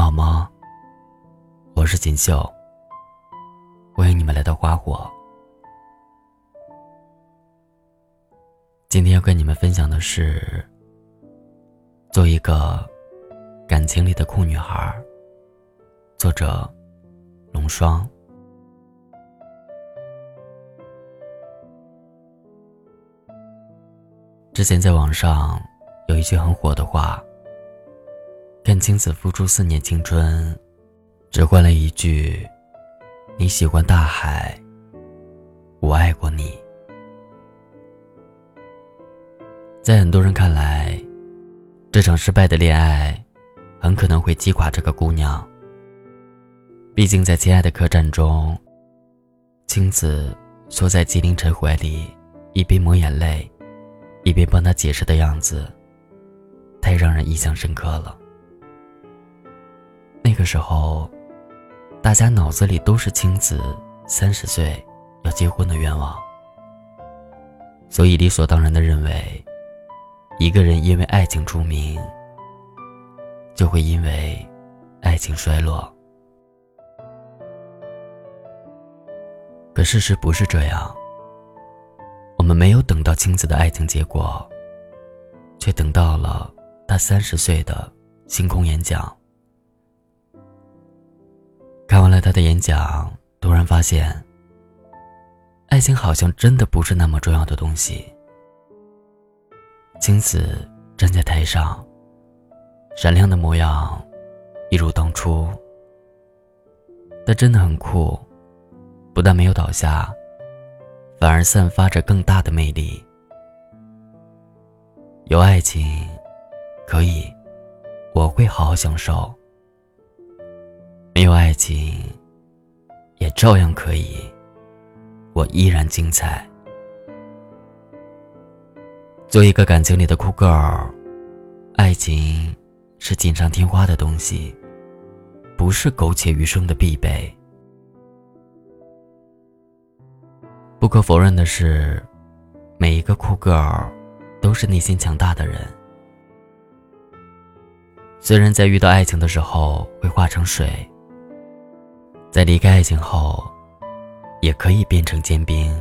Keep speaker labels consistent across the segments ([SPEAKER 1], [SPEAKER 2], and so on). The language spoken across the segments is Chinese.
[SPEAKER 1] 好吗？我是锦绣，欢迎你们来到花火。今天要跟你们分享的是，做一个感情里的酷女孩。作者：龙霜。之前在网上有一句很火的话。看青子付出四年青春，只换了一句：“你喜欢大海，我爱过你。”在很多人看来，这场失败的恋爱很可能会击垮这个姑娘。毕竟在亲爱的客栈中，青子缩在纪凌尘怀里，一边抹眼泪，一边帮他解释的样子，太让人印象深刻了。这时候，大家脑子里都是青子三十岁要结婚的愿望，所以理所当然的认为，一个人因为爱情出名，就会因为爱情衰落。可事实不是这样，我们没有等到青子的爱情结果，却等到了他三十岁的星空演讲。看完了他的演讲，突然发现，爱情好像真的不是那么重要的东西。青子站在台上，闪亮的模样，一如当初。他真的很酷，不但没有倒下，反而散发着更大的魅力。有爱情，可以，我会好好享受。没有爱情，也照样可以，我依然精彩。做一个感情里的酷 girl，爱情是锦上添花的东西，不是苟且余生的必备。不可否认的是，每一个酷 girl 都是内心强大的人。虽然在遇到爱情的时候会化成水。在离开爱情后，也可以变成坚冰。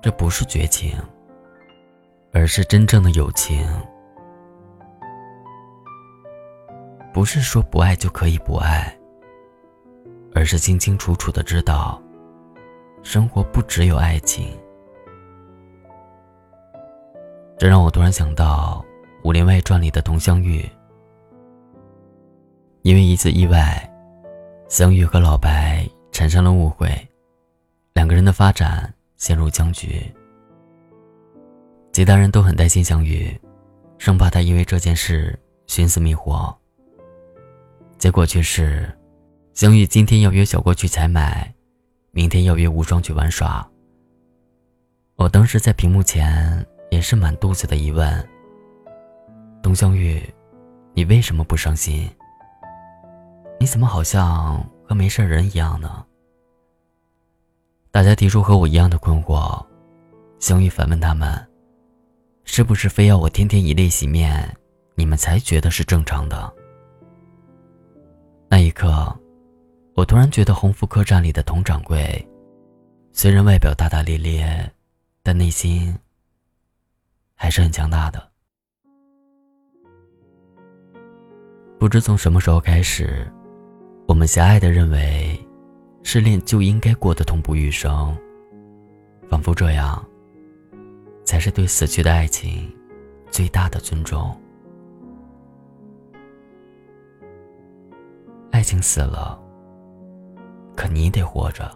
[SPEAKER 1] 这不是绝情，而是真正的友情。不是说不爱就可以不爱，而是清清楚楚的知道，生活不只有爱情。这让我突然想到《武林外传》里的佟湘玉，因为一次意外。湘玉和老白产生了误会，两个人的发展陷入僵局。其他人都很担心湘玉，生怕她因为这件事寻死觅活。结果却是，湘玉今天要约小郭去采买，明天要约无双去玩耍。我当时在屏幕前也是满肚子的疑问：董湘玉，你为什么不伤心？你怎么好像和没事人一样呢？大家提出和我一样的困惑，香玉反问他们：“是不是非要我天天以泪洗面，你们才觉得是正常的？”那一刻，我突然觉得鸿福客栈里的佟掌柜，虽然外表大大咧咧，但内心还是很强大的。不知从什么时候开始。我们狭隘的认为，失恋就应该过得痛不欲生，仿佛这样，才是对死去的爱情最大的尊重。爱情死了，可你得活着。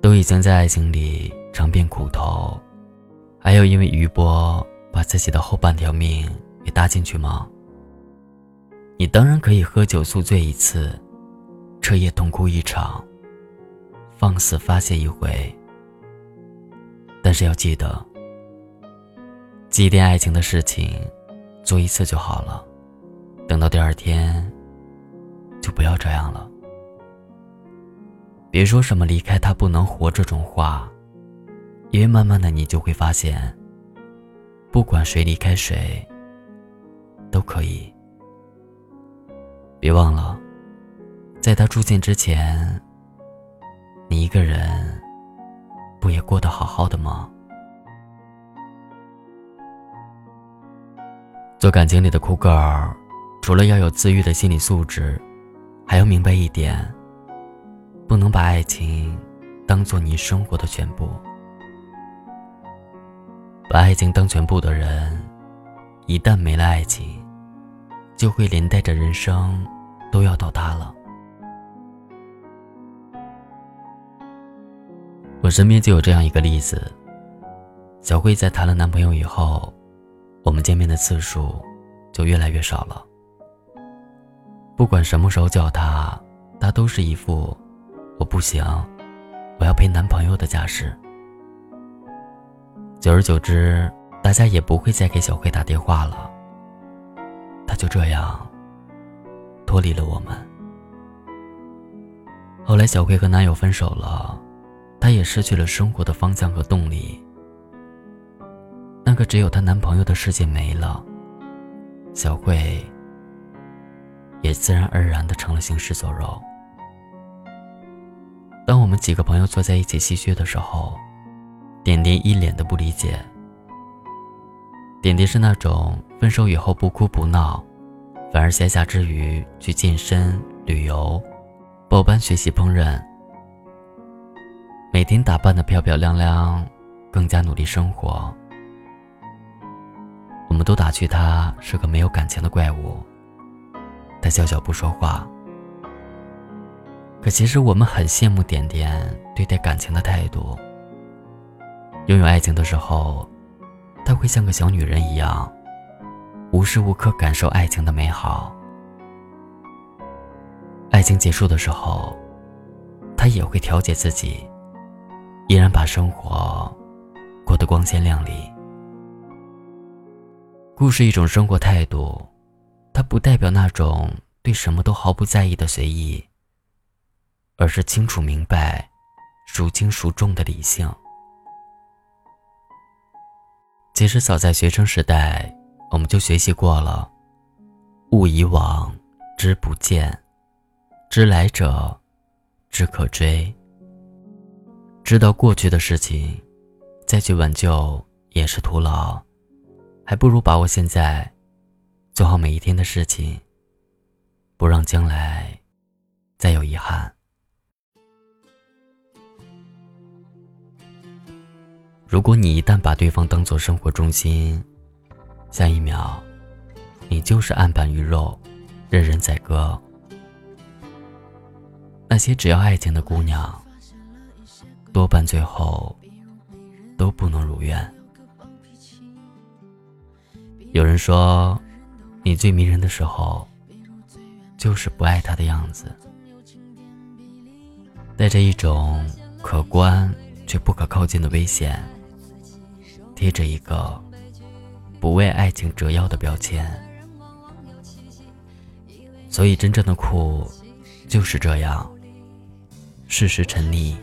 [SPEAKER 1] 都已经在爱情里尝遍苦头，还要因为余波把自己的后半条命也搭进去吗？你当然可以喝酒宿醉一次，彻夜痛哭一场，放肆发泄一回。但是要记得，祭奠爱情的事情，做一次就好了。等到第二天，就不要这样了。别说什么离开他不能活这种话，因为慢慢的你就会发现，不管谁离开谁，都可以。别忘了，在他出现之前，你一个人不也过得好好的吗？做感情里的酷 girl，除了要有自愈的心理素质，还要明白一点：不能把爱情当做你生活的全部。把爱情当全部的人，一旦没了爱情，就会连带着人生都要倒塌了。我身边就有这样一个例子：小慧在谈了男朋友以后。我们见面的次数就越来越少了。不管什么时候叫他，他都是一副我不行，我要陪男朋友的架势。久而久之，大家也不会再给小慧打电话了。他就这样脱离了我们。后来，小慧和男友分手了，她也失去了生活的方向和动力。那个只有她男朋友的世界没了，小慧也自然而然的成了行尸走肉。当我们几个朋友坐在一起唏嘘的时候，点点一脸的不理解。点点是那种分手以后不哭不闹，反而闲暇之余去健身、旅游、报班学习烹饪，每天打扮的漂漂亮亮，更加努力生活。我们都打趣他是个没有感情的怪物。他笑笑不说话。可其实我们很羡慕点点对待感情的态度。拥有爱情的时候，他会像个小女人一样，无时无刻感受爱情的美好。爱情结束的时候，他也会调节自己，依然把生活过得光鲜亮丽。故事一种生活态度，它不代表那种对什么都毫不在意的随意，而是清楚明白、孰轻孰重的理性。其实早在学生时代，我们就学习过了：勿以往之不谏，知来者之可追。知道过去的事情，再去挽救也是徒劳。还不如把握现在，做好每一天的事情，不让将来再有遗憾。如果你一旦把对方当做生活中心，下一秒，你就是案板鱼肉，任人宰割。那些只要爱情的姑娘，多半最后都不能如愿。有人说，你最迷人的时候，就是不爱他的样子，带着一种可观却不可靠近的危险，贴着一个不为爱情折腰的标签。所以，真正的酷就是这样，适时沉溺，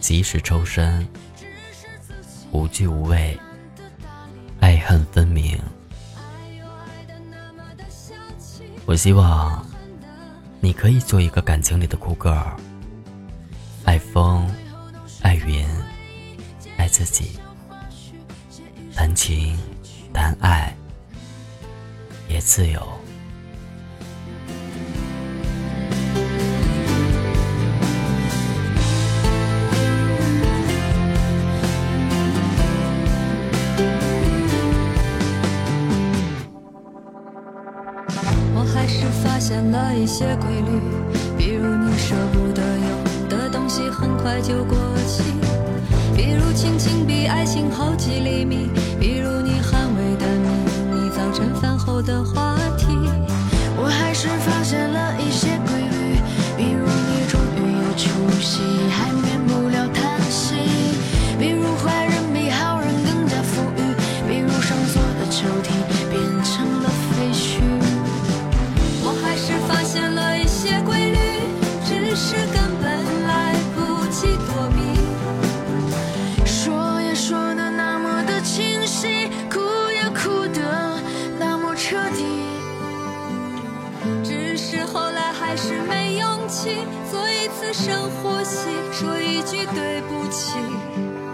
[SPEAKER 1] 及时抽身，无惧无畏，爱恨分明。我希望你可以做一个感情里的酷 girl，爱风，爱云，爱自己，弹琴，但爱，也自由。
[SPEAKER 2] 我还是发现了一些规律，比如你舍不得用的东西很快就过期，比如亲情比爱情好几厘米，对不起。